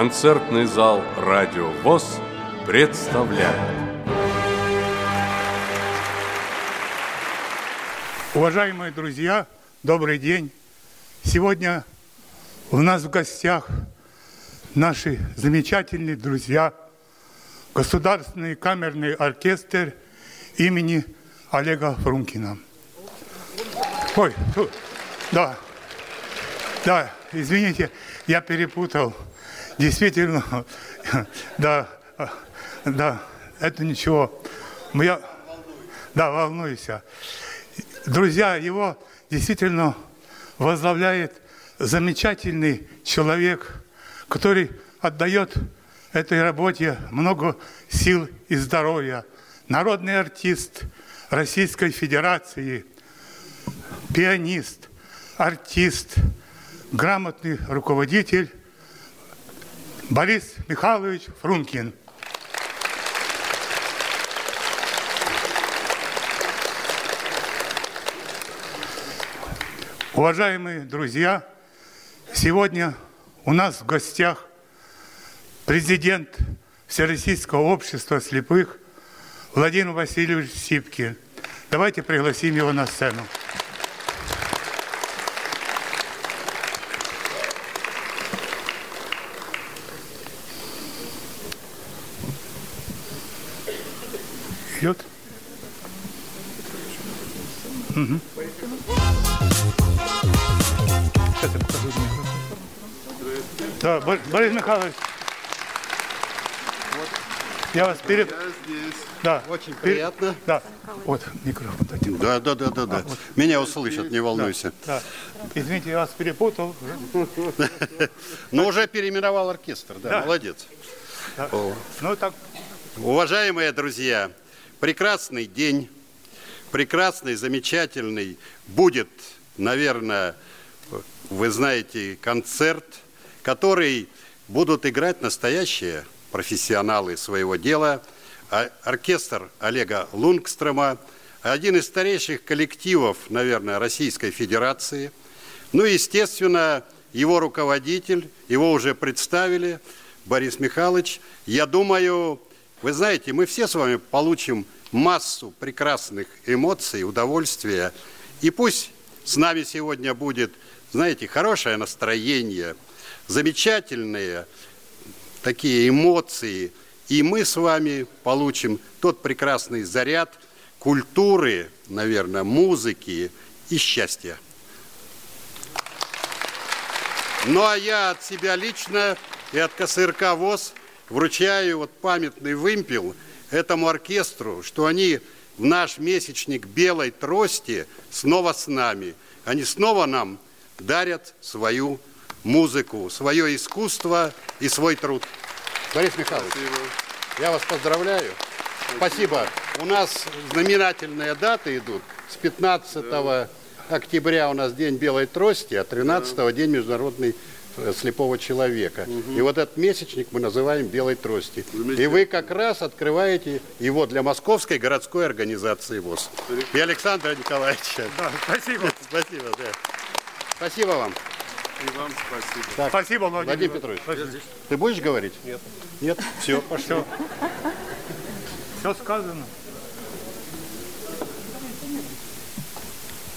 концертный зал «Радио ВОЗ» представляет. Уважаемые друзья, добрый день. Сегодня у нас в гостях наши замечательные друзья, Государственный камерный оркестр имени Олега Фрумкина. Ой, да, да, извините, я перепутал. Действительно, да, да, это ничего. Я, да, волнуюсь. Друзья, его действительно возглавляет замечательный человек, который отдает этой работе много сил и здоровья. Народный артист Российской Федерации, пианист, артист, грамотный руководитель Борис Михайлович Фрункин. Уважаемые друзья, сегодня у нас в гостях президент Всероссийского общества слепых Владимир Васильевич Сипкин. Давайте пригласим его на сцену. Идет? Угу. Сейчас я покажу Да, Борис Михайлович. Вот. Я вас перед... Я здесь. Да. Очень приятно. Да. Вот микрофон дайте. Да, да, да, да, да. А, вот. Меня услышат, не волнуйся. Да, да. Извините, я вас перепутал. Но уже переименовал оркестр, да, молодец. Ну так. Уважаемые друзья, прекрасный день, прекрасный, замечательный будет, наверное, вы знаете, концерт, который будут играть настоящие профессионалы своего дела, а оркестр Олега Лунгстрома, один из старейших коллективов, наверное, Российской Федерации. Ну, естественно, его руководитель, его уже представили, Борис Михайлович. Я думаю, вы знаете, мы все с вами получим массу прекрасных эмоций, удовольствия. И пусть с нами сегодня будет знаете, хорошее настроение, замечательные такие эмоции, и мы с вами получим тот прекрасный заряд культуры, наверное, музыки и счастья. Ну а я от себя лично и от КСРК ВОЗ вручаю вот памятный вымпел этому оркестру, что они в наш месячник белой трости снова с нами. Они снова нам дарят свою музыку, свое искусство и свой труд. Борис Михайлович, Спасибо. я вас поздравляю. Спасибо. У нас знаменательные даты идут. С 15 да. октября у нас День белой трости, а 13 да. День Международный слепого человека. Угу. И вот этот месячник мы называем белой трости. И вы как раз открываете его для Московской городской организации ВОЗ. И Александра Николаевича. Да, спасибо. Спасибо, да. Спасибо вам. И вам спасибо. Так, спасибо, Владимир, Владимир Петрович. Спасибо. Ты будешь говорить? Нет. Нет? Все, пошли. Все, Все сказано.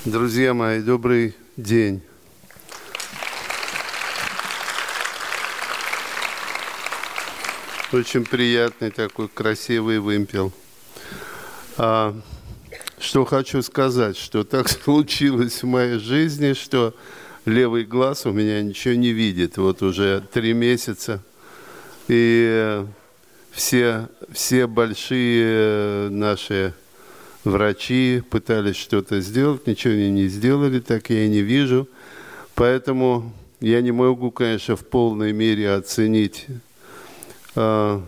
Друзья мои, добрый день. Очень приятный такой красивый вымпел. А, что хочу сказать, что так случилось в моей жизни, что левый глаз у меня ничего не видит. Вот уже три месяца. И все, все большие наши врачи пытались что-то сделать, ничего они не сделали, так я и не вижу. Поэтому я не могу, конечно, в полной мере оценить то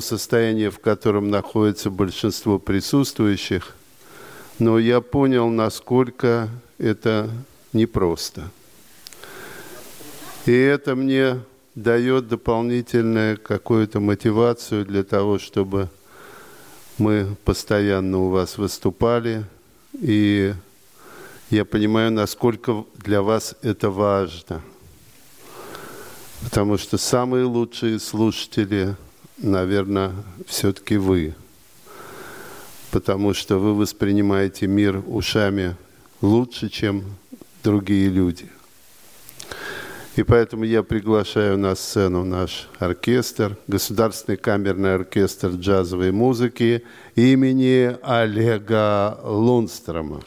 состояние, в котором находится большинство присутствующих, но я понял, насколько это непросто. И это мне дает дополнительную какую-то мотивацию для того, чтобы мы постоянно у вас выступали. И я понимаю, насколько для вас это важно. Потому что самые лучшие слушатели, наверное, все-таки вы. Потому что вы воспринимаете мир ушами лучше, чем другие люди. И поэтому я приглашаю на сцену наш оркестр, Государственный камерный оркестр джазовой музыки имени Олега Лунстрома.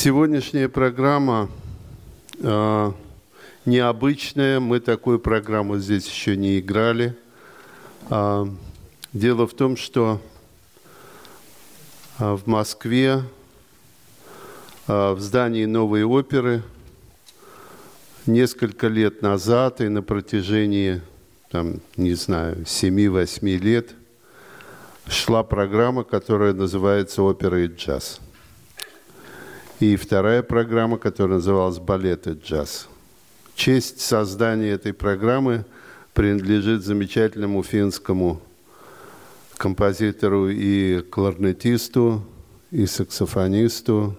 Сегодняшняя программа э, необычная. Мы такую программу здесь еще не играли. Э, дело в том, что э, в Москве, э, в здании новой оперы, несколько лет назад и на протяжении, там, не знаю, 7-8 лет шла программа, которая называется «Опера и джаз». И вторая программа, которая называлась «Балет и джаз». Честь создания этой программы принадлежит замечательному финскому композитору и кларнетисту, и саксофонисту,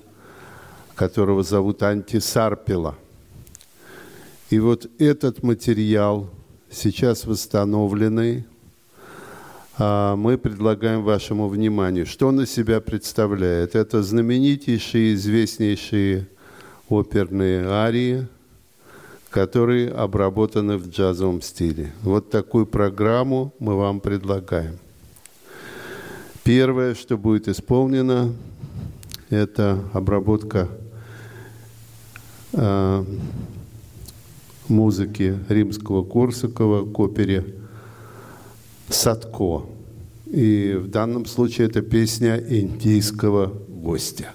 которого зовут Анти Сарпила. И вот этот материал, сейчас восстановленный, мы предлагаем вашему вниманию. Что он из себя представляет? Это знаменитейшие, известнейшие оперные арии, которые обработаны в джазовом стиле. Вот такую программу мы вам предлагаем. Первое, что будет исполнено, это обработка э, музыки римского Корсакова к опере Садко. И в данном случае это песня индийского гостя.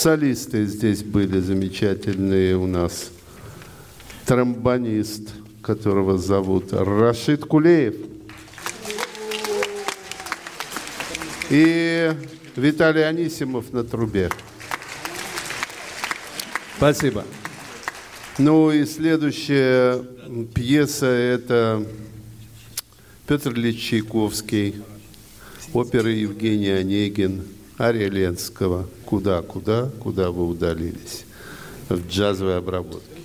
Солисты здесь были замечательные у нас. Тромбонист, которого зовут Рашид Кулеев. И Виталий Анисимов на трубе. Спасибо. Ну и следующая пьеса – это Петр Ильич Чайковский, опера Евгений Онегин, Ария Ленского «Куда, куда, куда вы удалились» в джазовой обработке.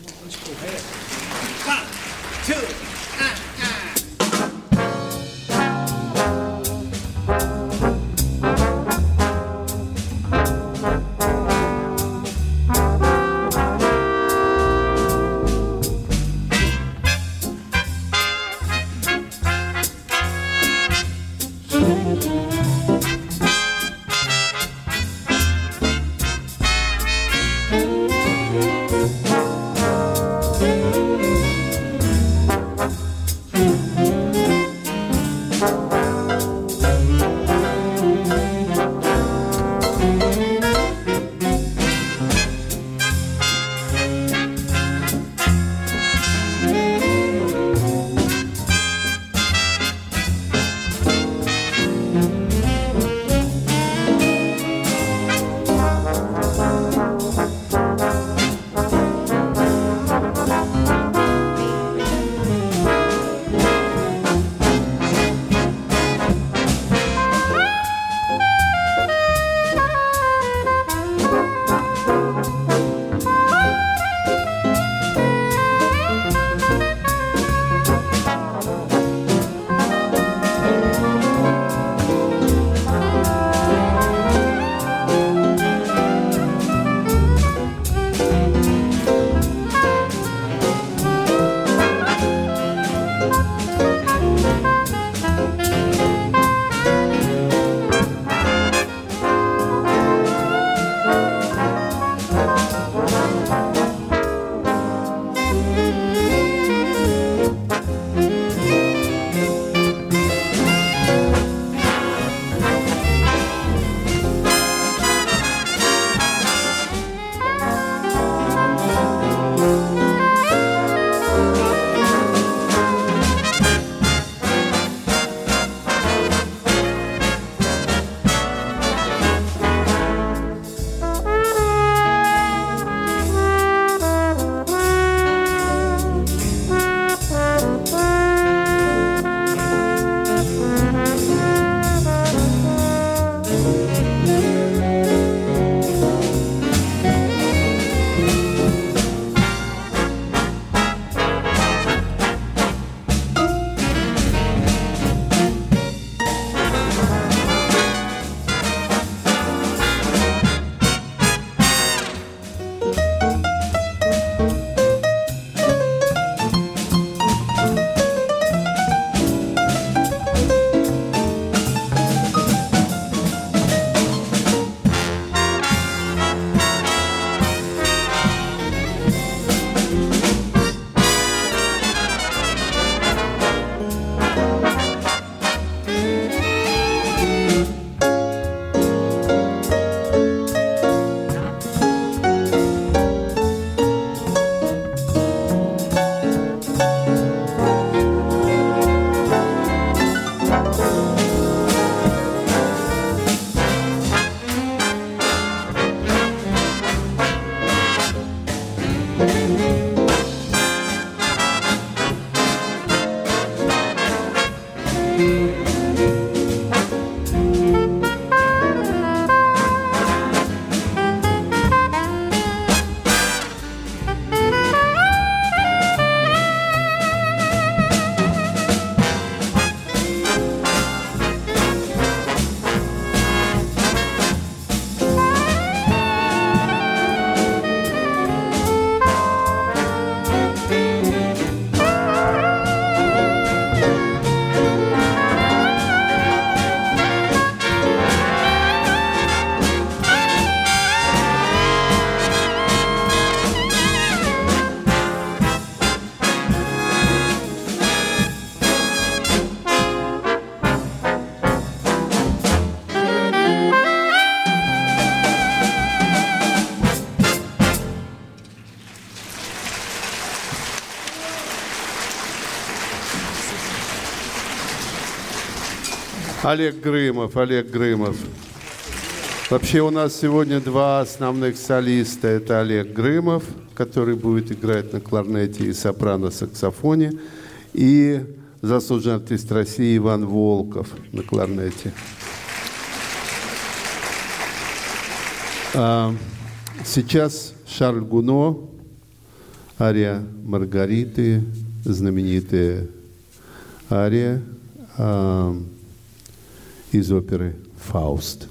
Олег Грымов, Олег Грымов. Вообще у нас сегодня два основных солиста. Это Олег Грымов, который будет играть на кларнете и сопрано-саксофоне, и заслуженный артист России Иван Волков на кларнете. А, сейчас Шарль Гуно, ария Маргариты, знаменитая ария а, из оперы «Фауст».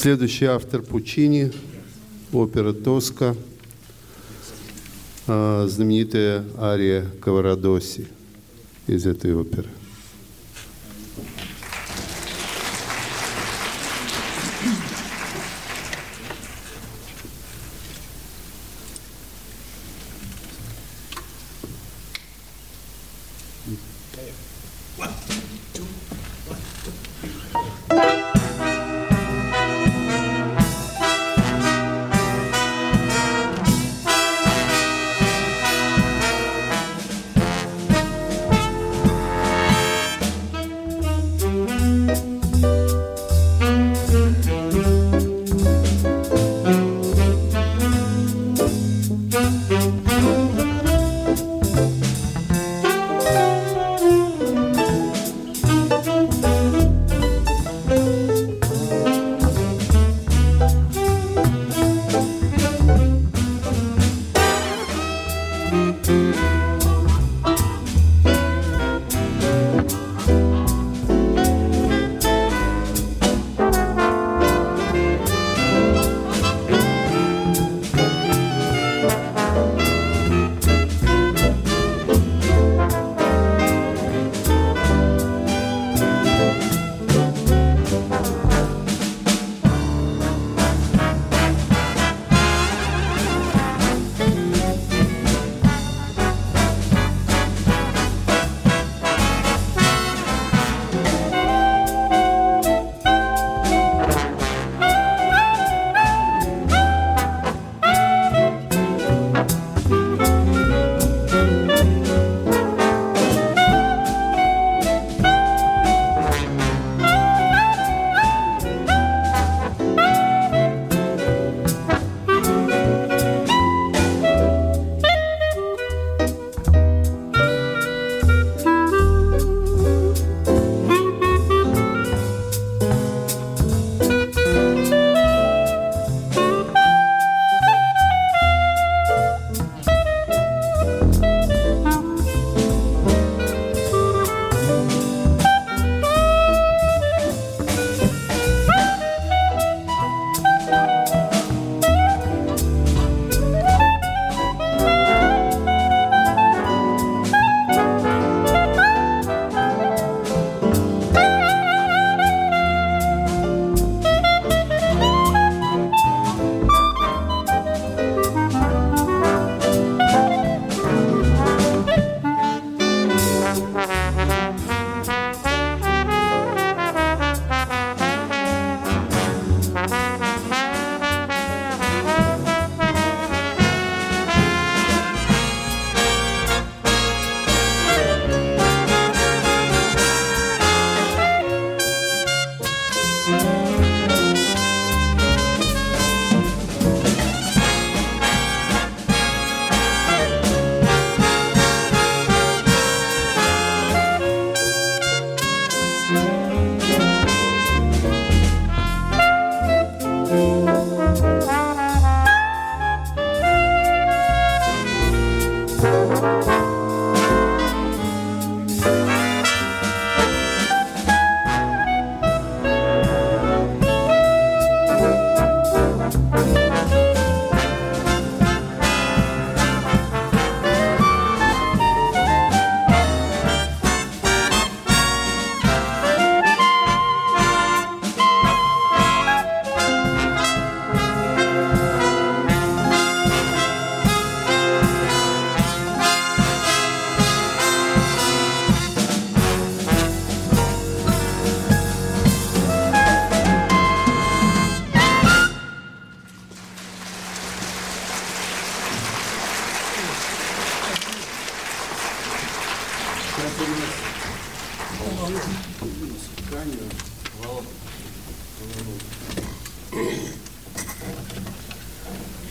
Следующий автор Пучини, опера «Тоска». а, знаменитая ария Каварадоси из этой оперы.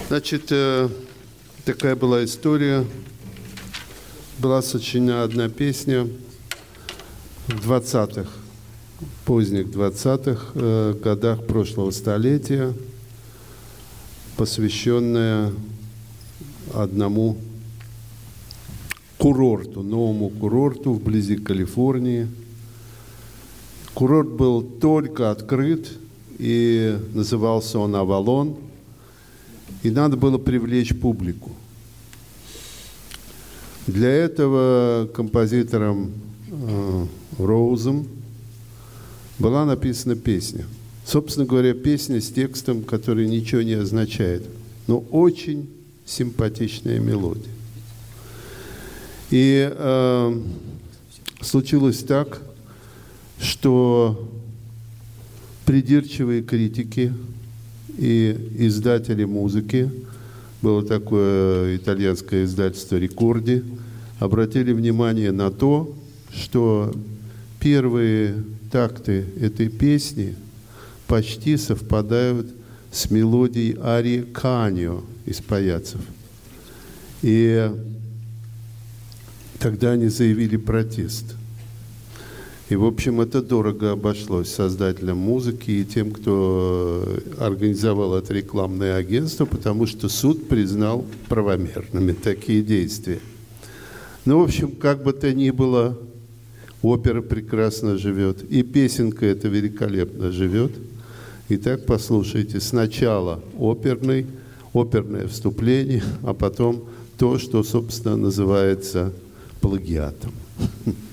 Значит, э, такая была история. Была сочинена одна песня в 20-х, поздних 20-х э, годах прошлого столетия, посвященная одному курорту, новому курорту вблизи Калифорнии. Курорт был только открыт, и назывался он «Авалон», и надо было привлечь публику. Для этого композитором э, Роузом была написана песня. Собственно говоря, песня с текстом, который ничего не означает, но очень симпатичная мелодия. И э, случилось так, что придирчивые критики и издатели музыки, было такое итальянское издательство «Рекорди», обратили внимание на то, что первые такты этой песни почти совпадают с мелодией арии Канио из «Паяцев». И тогда они заявили протест. И, в общем, это дорого обошлось создателям музыки и тем, кто организовал это рекламное агентство, потому что суд признал правомерными такие действия. Ну, в общем, как бы то ни было, опера прекрасно живет, и песенка эта великолепно живет. Итак, послушайте, сначала оперный, оперное вступление, а потом то, что, собственно, называется плагиатом.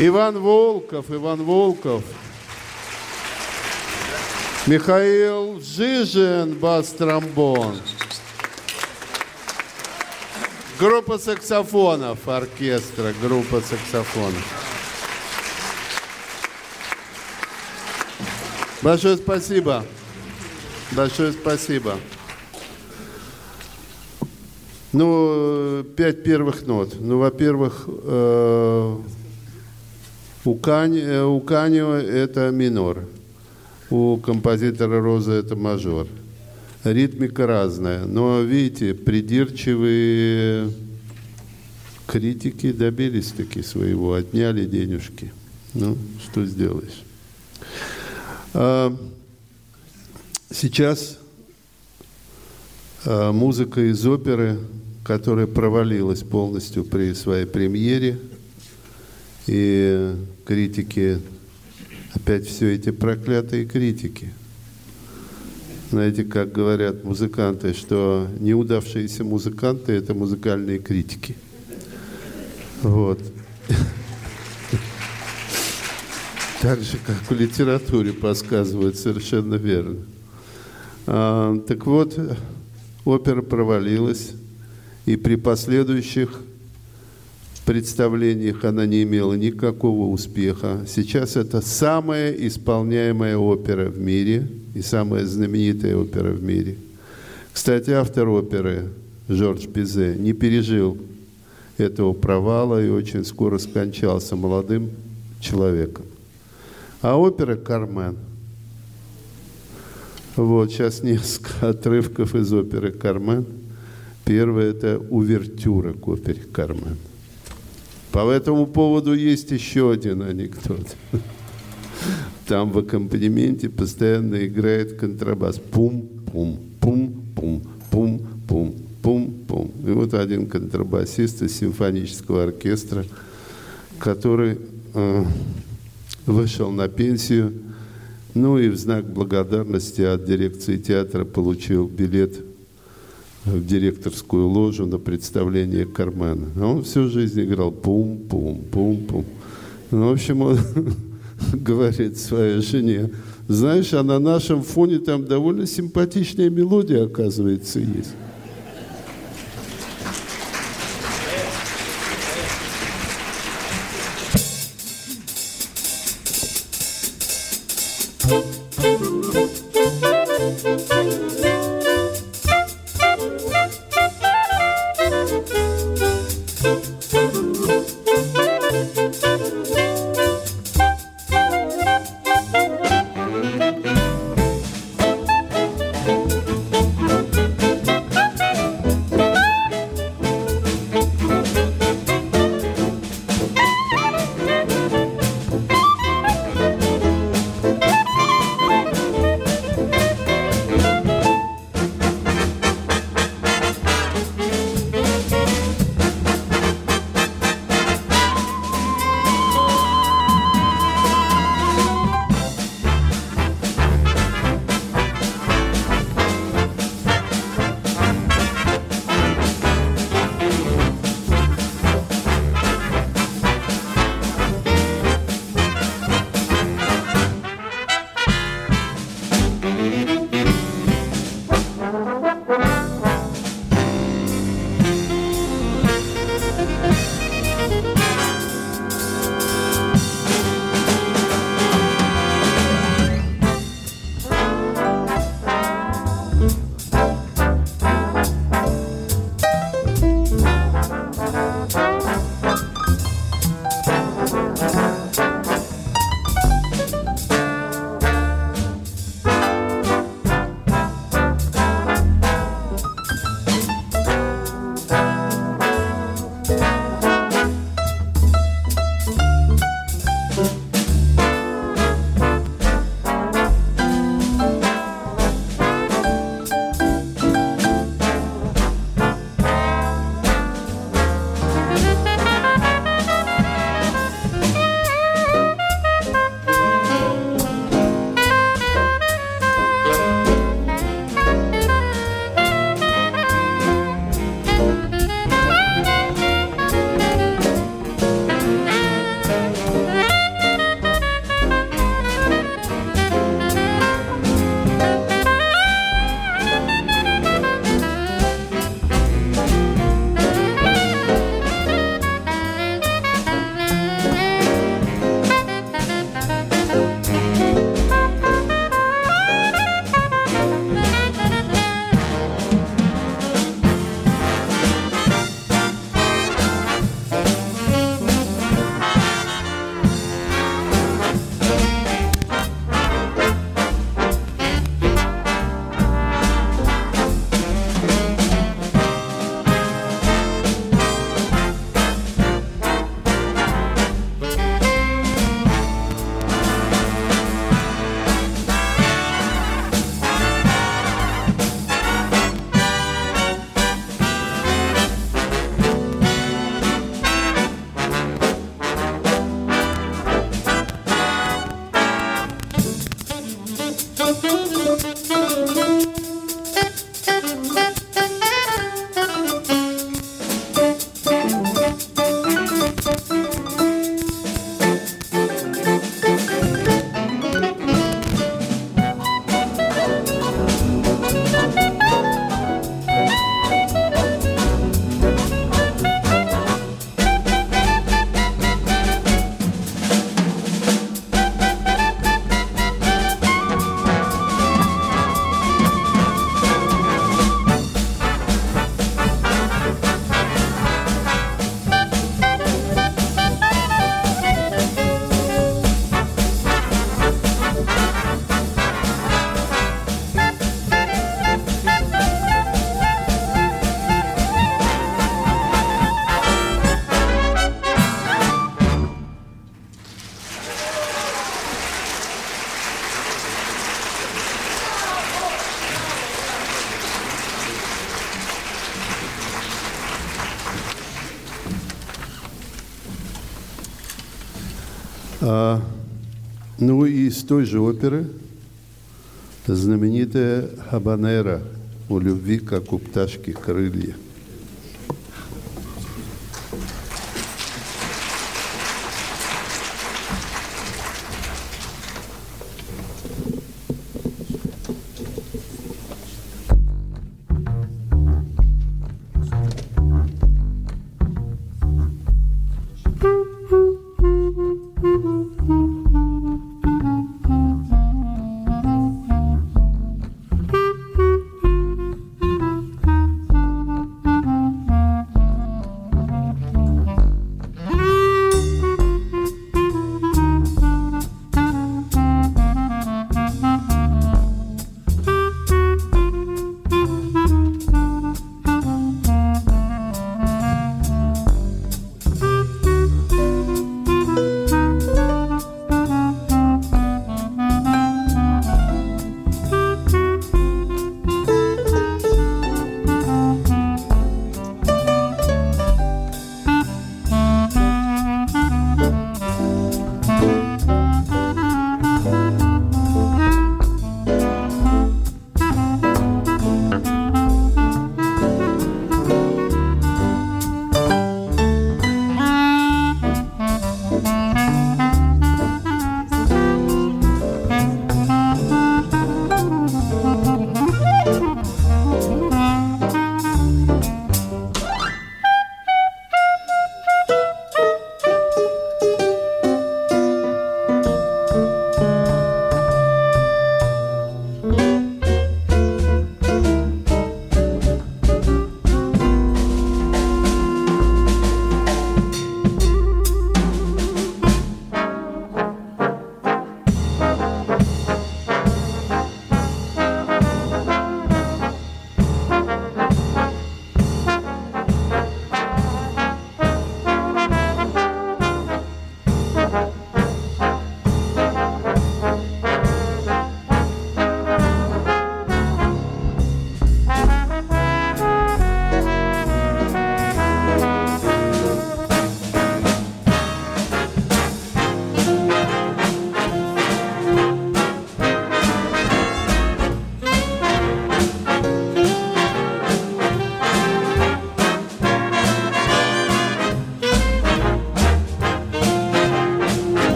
Иван Волков, Иван Волков. Михаил Жижин, бас-тромбон. Группа саксофонов, оркестра, группа саксофонов. Большое спасибо. Большое спасибо. Ну, пять первых нот. Ну, во-первых, э, у, Кани, э, у Канио это минор, у композитора Роза это мажор. Ритмика разная, но, видите, придирчивые критики добились таки своего, отняли денежки. Ну, что сделаешь. А, сейчас а, музыка из оперы, которая провалилась полностью при своей премьере – и критики, опять все эти проклятые критики. Знаете, как говорят музыканты, что неудавшиеся музыканты – это музыкальные критики. Вот. Так же, как в литературе подсказывают, совершенно верно. А, так вот, опера провалилась, и при последующих представлениях она не имела никакого успеха. Сейчас это самая исполняемая опера в мире и самая знаменитая опера в мире. Кстати, автор оперы Жорж Бизе не пережил этого провала и очень скоро скончался молодым человеком. А опера «Кармен». Вот, сейчас несколько отрывков из оперы «Кармен». Первое – это увертюра к опере «Кармен». По этому поводу есть еще один анекдот. Там в аккомпанементе постоянно играет контрабас. Пум-пум, пум-пум, пум-пум, пум-пум. И вот один контрабасист из симфонического оркестра, который э, вышел на пенсию, ну и в знак благодарности от дирекции театра получил билет в директорскую ложу на представление Кармена. А он всю жизнь играл пум-пум, пум-пум. Ну, в общем, он говорит своей жене, знаешь, а на нашем фоне там довольно симпатичная мелодия, оказывается, есть. Из той же оперы знаменитая «Хабанера» «У любви, как у пташки крылья».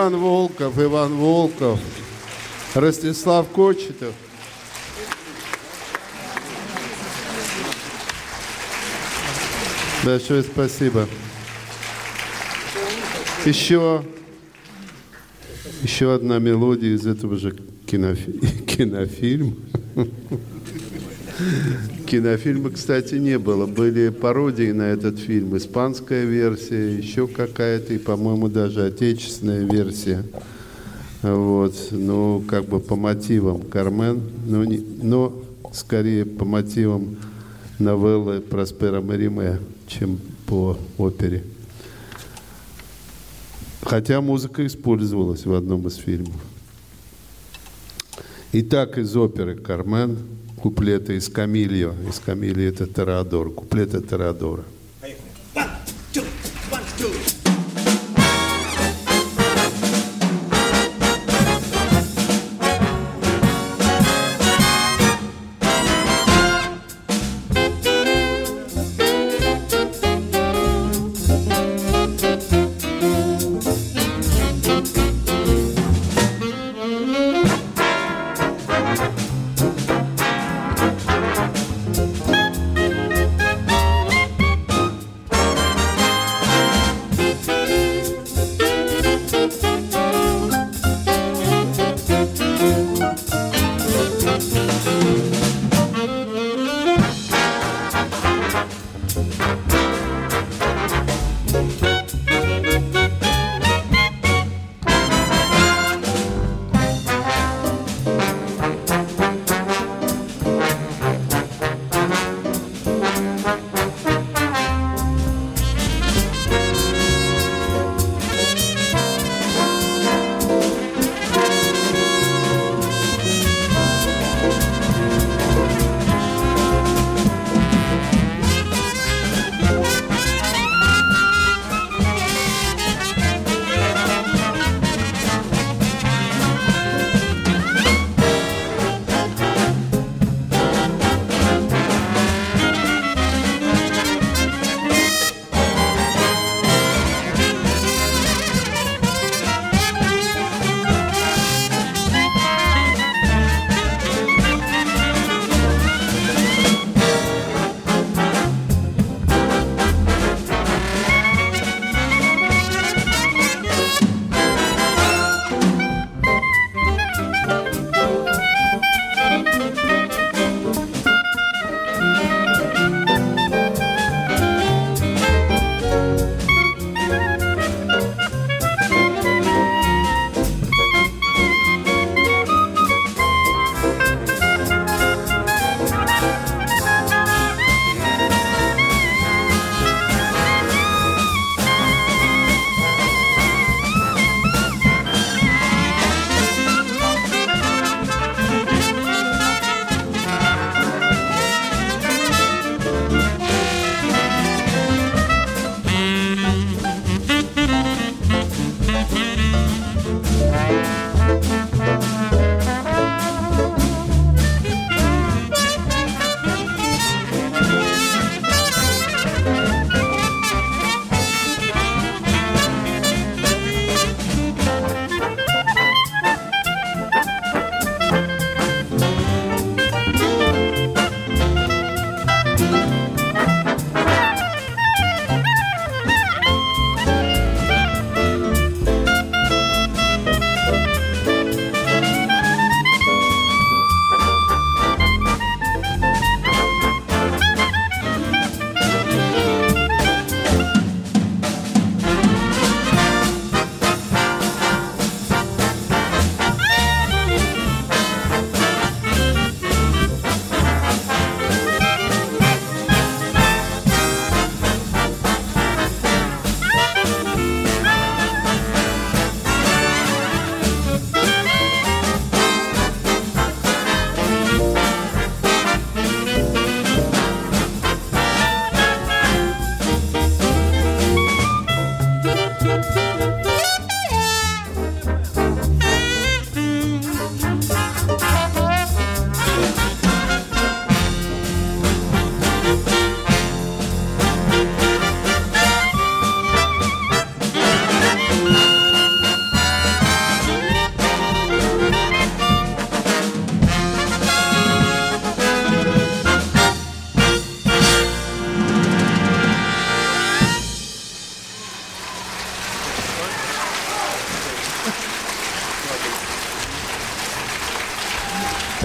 Иван Волков, Иван Волков, Ростислав Кочетов. Большое спасибо. Еще, еще одна мелодия из этого же кинофи- кинофильма. Кинофильма, кстати, не было. Были пародии на этот фильм. Испанская версия, еще какая-то, и, по-моему, даже отечественная версия. Вот. Ну, как бы по мотивам Кармен, но, не, но скорее по мотивам новеллы Проспера Мариме, чем по опере. Хотя музыка использовалась в одном из фильмов. Итак, из оперы «Кармен» куплеты из «Камильо». Из «Камильо» это Теодор. Куплеты Теодора.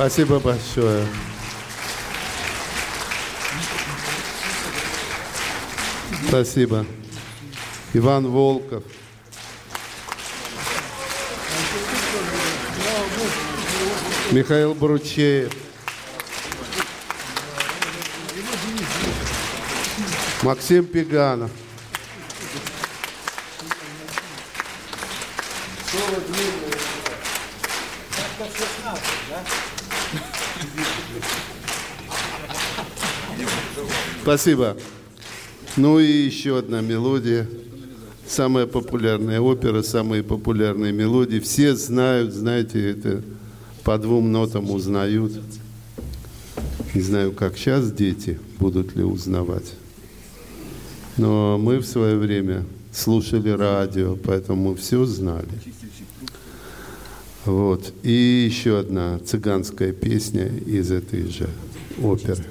Спасибо большое. Спасибо. Иван Волков. Михаил Бручеев. Максим Пеганов. Спасибо. Ну и еще одна мелодия. Самая популярная опера, самые популярные мелодии. Все знают, знаете, это по двум нотам узнают. Не знаю, как сейчас дети будут ли узнавать. Но мы в свое время слушали радио, поэтому мы все знали. Вот. И еще одна цыганская песня из этой же оперы.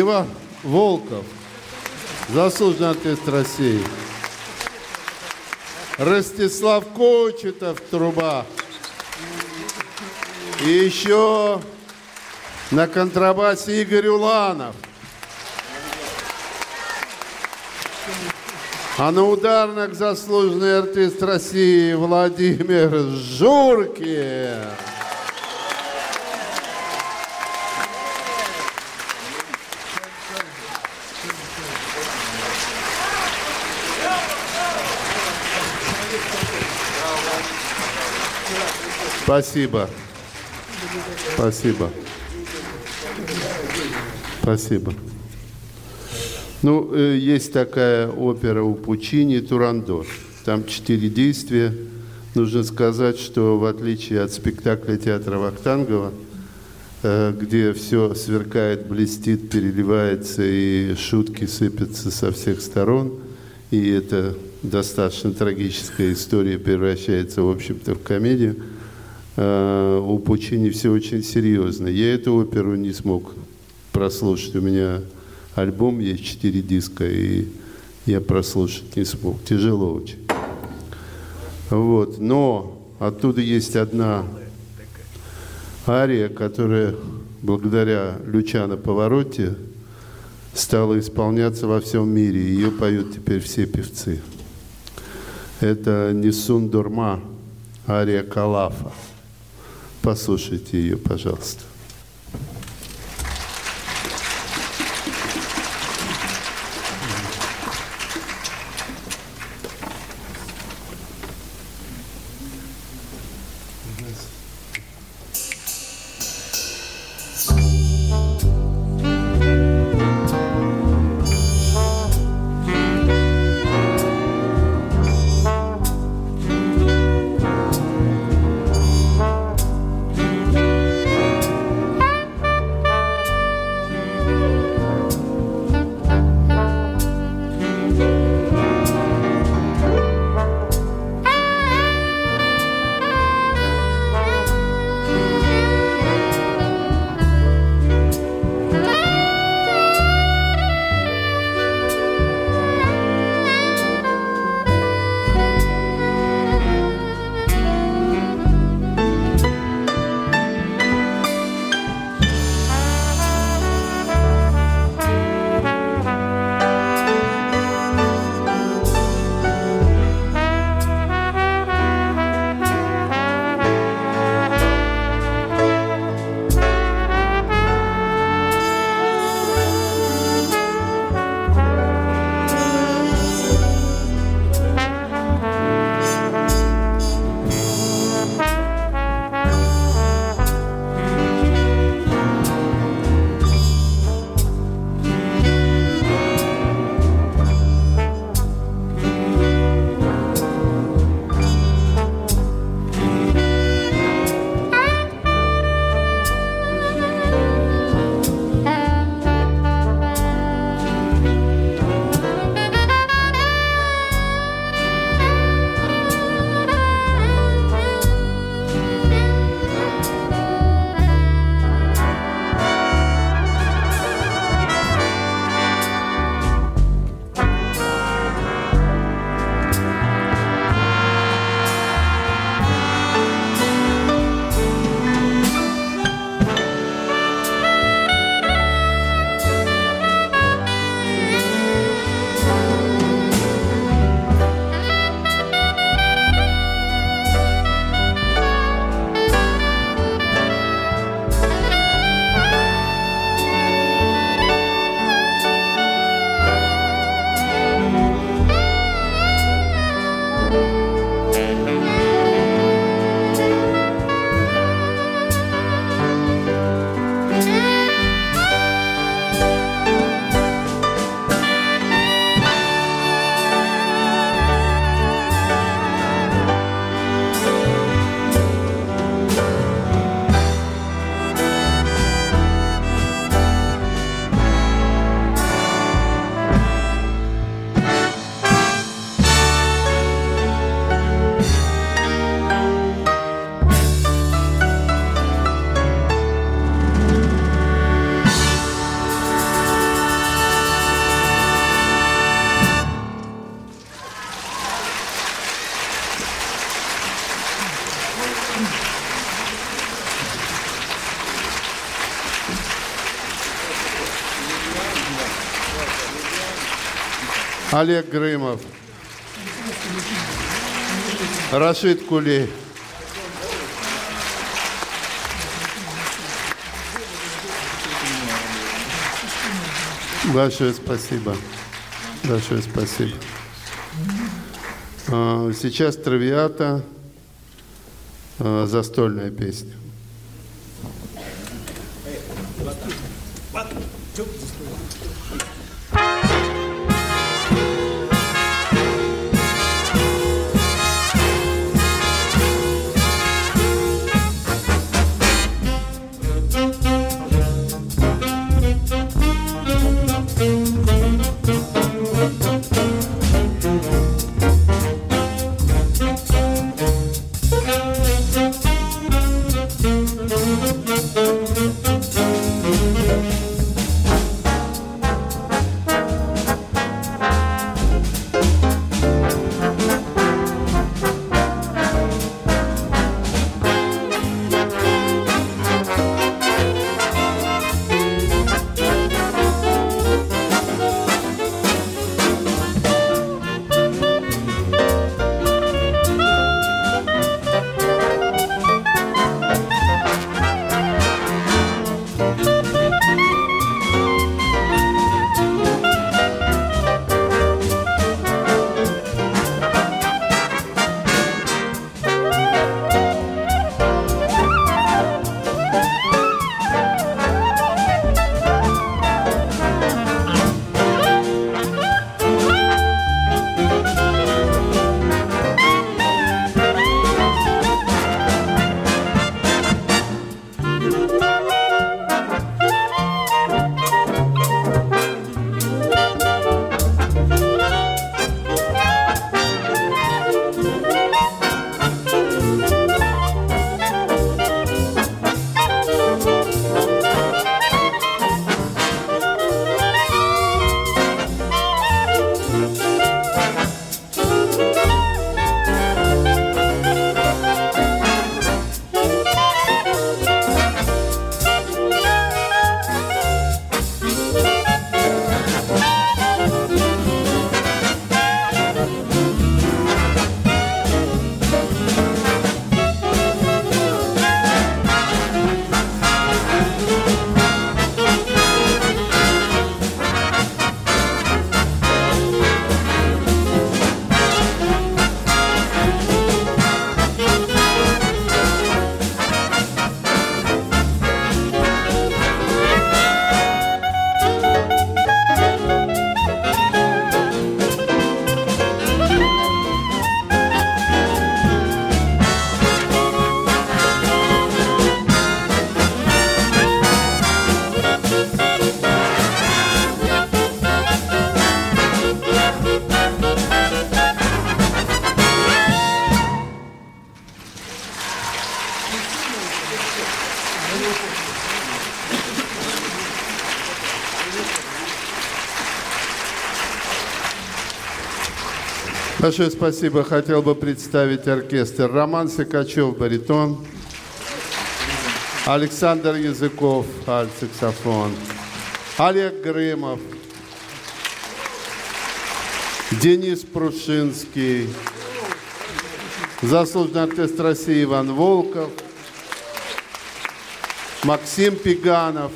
Иван Волков, заслуженный артист России. Ростислав Кочетов, труба. И еще на контрабасе Игорь Уланов. А на ударных заслуженный артист России Владимир Журкин. Спасибо. Спасибо. Спасибо. Ну, э, есть такая опера у Пучини «Турандор». Там четыре действия. Нужно сказать, что в отличие от спектакля театра Вахтангова, э, где все сверкает, блестит, переливается и шутки сыпятся со всех сторон, и это достаточно трагическая история превращается, в общем-то, в комедию – Э, у Пучини все очень серьезно. Я эту оперу не смог прослушать. У меня альбом есть, четыре диска, и я прослушать не смог. Тяжело очень. Вот. Но оттуда есть одна ария, которая благодаря Лючано Повороте стала исполняться во всем мире. Ее поют теперь все певцы. Это Нисун Дурма, ария Калафа. Послушайте ее, пожалуйста. Олег Грымов. Рашид Кулей. Большое спасибо. Большое спасибо. А, сейчас травиата, а, застольная песня. Большое спасибо. Хотел бы представить оркестр. Роман Сикачев, баритон. Александр Языков, альт-саксофон. Олег Грымов. Денис Прушинский. Заслуженный артист России Иван Волков. Максим Пиганов.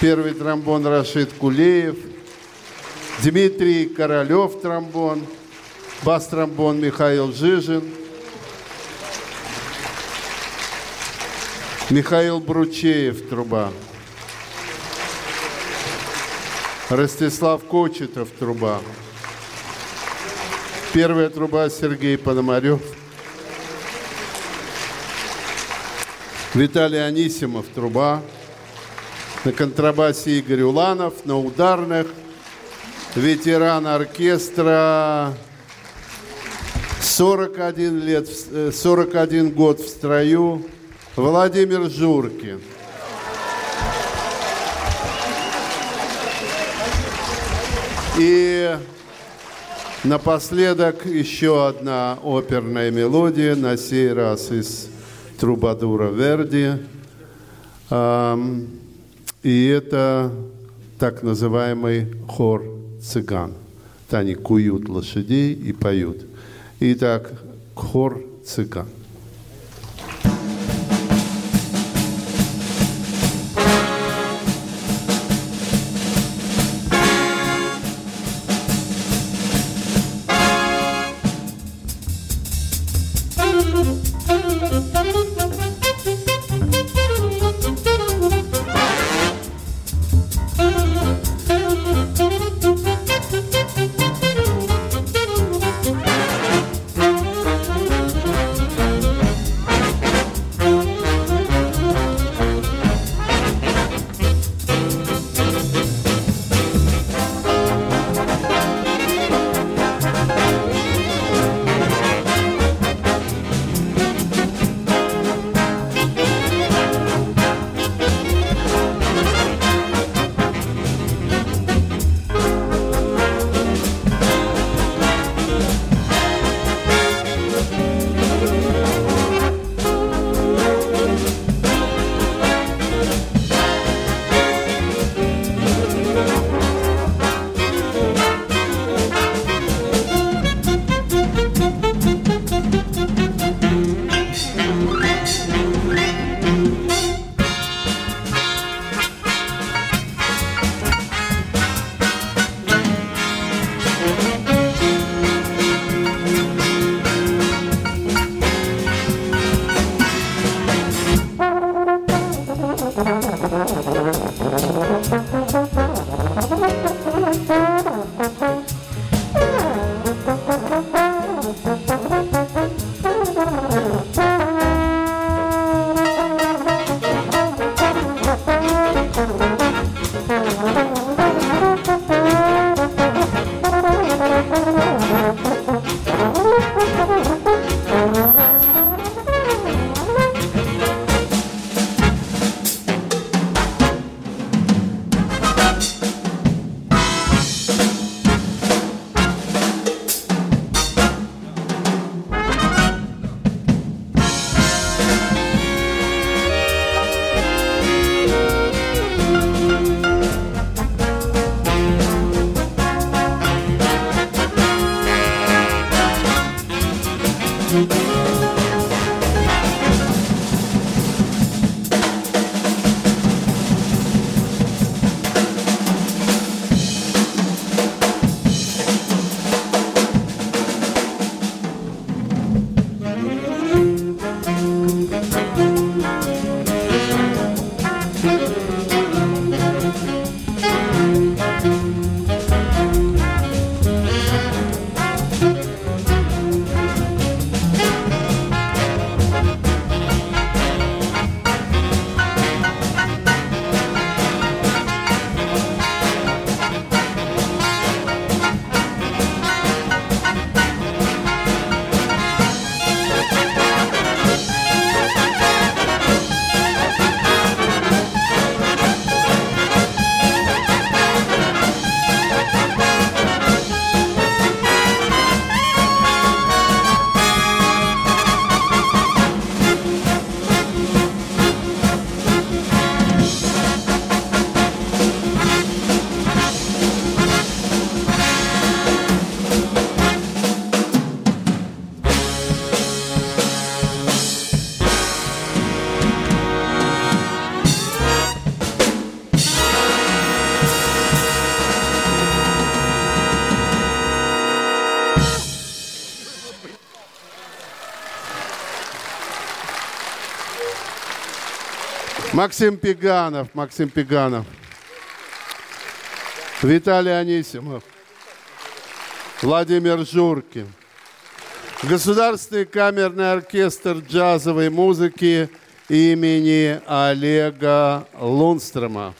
Первый тромбон Рашид Кулеев. Дмитрий Королев, тромбон. Бас-тромбон Михаил Жижин. Михаил Бручеев, труба. Ростислав Кочетов, труба. Первая труба Сергей Пономарев. Виталий Анисимов, труба. На контрабасе Игорь Уланов, на ударных ветеран оркестра, 41 лет, 41 год в строю, Владимир Журкин. И напоследок еще одна оперная мелодия, на сей раз из Трубадура Верди. И это так называемый хор цыган. Они куют лошадей и поют. Итак, хор цыган. Максим Пеганов, Максим Пеганов. Виталий Анисимов. Владимир Журкин. Государственный камерный оркестр джазовой музыки имени Олега Лунстрома.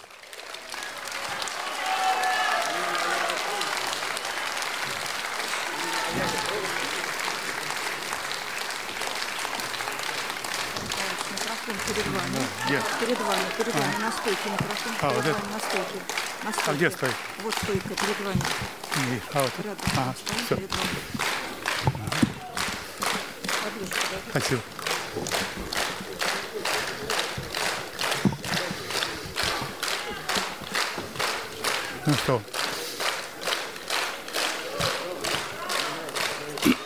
А а. вами, перед вами а. на стойке микрофон. А, перед вот вами на стойке. На стойке. А где стойка? Вот стойка перед вами. И, а вот. Рядом. Ага, Стоим все. перед вами. Спасибо. Ну что?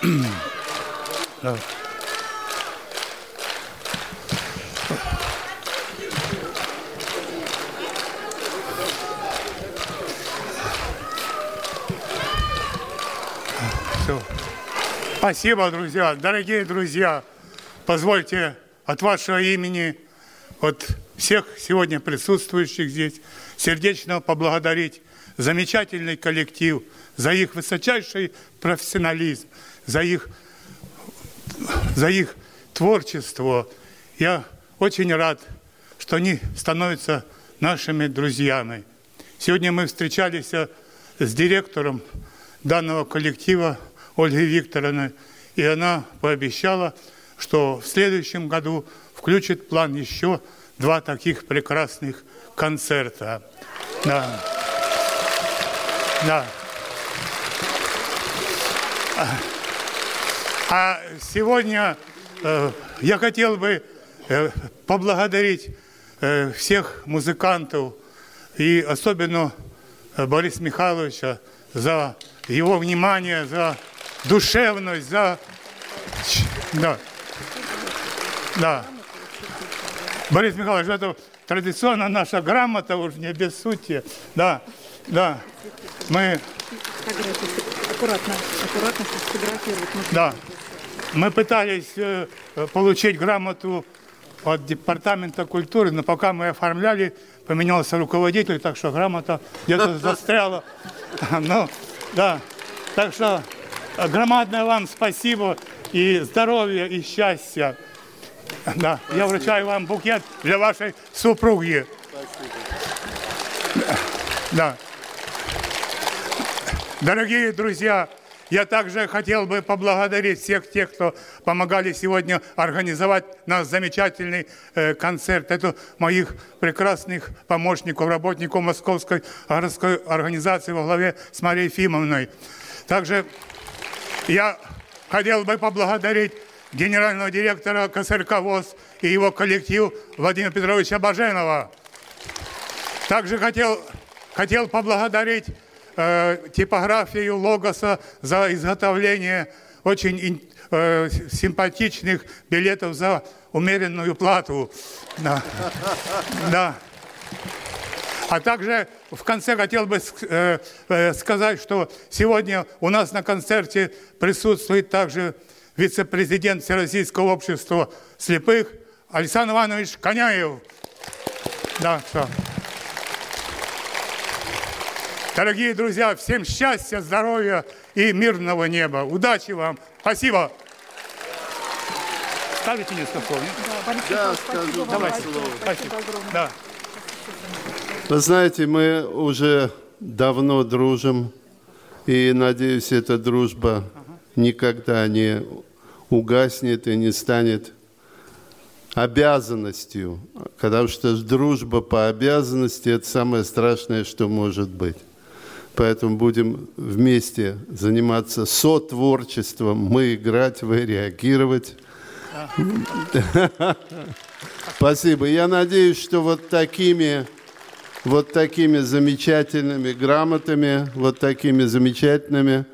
да. Спасибо, друзья. Дорогие друзья, позвольте от вашего имени, от всех сегодня присутствующих здесь, сердечно поблагодарить замечательный коллектив за их высочайший профессионализм, за их, за их творчество. Я очень рад, что они становятся нашими друзьями. Сегодня мы встречались с директором данного коллектива Ольгой Викторовной, и она пообещала, что в следующем году включит план еще два таких прекрасных концерта. Да. Да. А сегодня э, я хотел бы э, поблагодарить э, всех музыкантов и особенно э, Бориса Михайловича за его внимание, за душевность, за... Да. Да. Борис Михайлович, это традиционно наша грамота, уж не без сути. Да, да. Мы, Фотографии. Аккуратно, аккуратно, сфотографировать. да, мы пытались э, получить грамоту от Департамента культуры, но пока мы оформляли, поменялся руководитель, так что грамота где-то застряла. Ну, да. Так что громадное вам спасибо и здоровья, и счастья. Да, я вручаю вам букет для вашей супруги. Да. Дорогие друзья, я также хотел бы поблагодарить всех тех, кто помогали сегодня организовать наш замечательный э, концерт. Это моих прекрасных помощников, работников Московской городской организации во главе с Марией Ефимовной. Также я хотел бы поблагодарить генерального директора КСРК ВОЗ и его коллектив Владимира Петровича Баженова. Также хотел, хотел поблагодарить э, типографию Логоса за изготовление очень э, симпатичных билетов за умеренную плату. Да. Да. А также в конце хотел бы э, э, сказать, что сегодня у нас на концерте присутствует также вице-президент Всероссийского общества слепых Александр Иванович Коняев. Да, все. Дорогие друзья, всем счастья, здоровья и мирного неба. Удачи вам. Спасибо. Ставите несколько слов, нет? Да, Борис Михайлович, спасибо Давайте. большое. Спасибо. огромное. Да. Вы знаете, мы уже давно дружим, и надеюсь, эта дружба никогда не угаснет и не станет обязанностью, потому что дружба по обязанности – это самое страшное, что может быть. Поэтому будем вместе заниматься сотворчеством, мы играть, вы реагировать. Спасибо. Я надеюсь, что вот такими, вот такими замечательными грамотами, вот такими замечательными,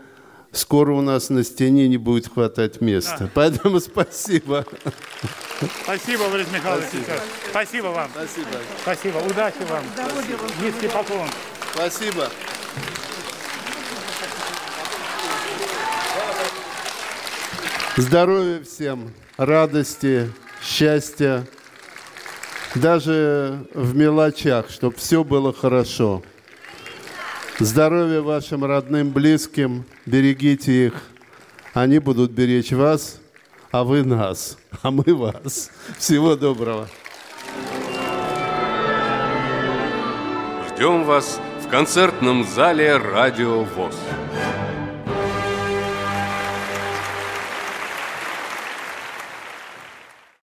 скоро у нас на стене не будет хватать места. Поэтому спасибо. Спасибо, Борис Михайлович. Спасибо вам. Спасибо. Спасибо. Удачи вам. Здоровья вам. Низкий поклон. Спасибо. Здоровья всем, радости, счастья, даже в мелочах, чтобы все было хорошо. Здоровья вашим родным, близким, берегите их. Они будут беречь вас, а вы нас, а мы вас. Всего доброго. Ждем вас в концертном зале «Радио ВОЗ».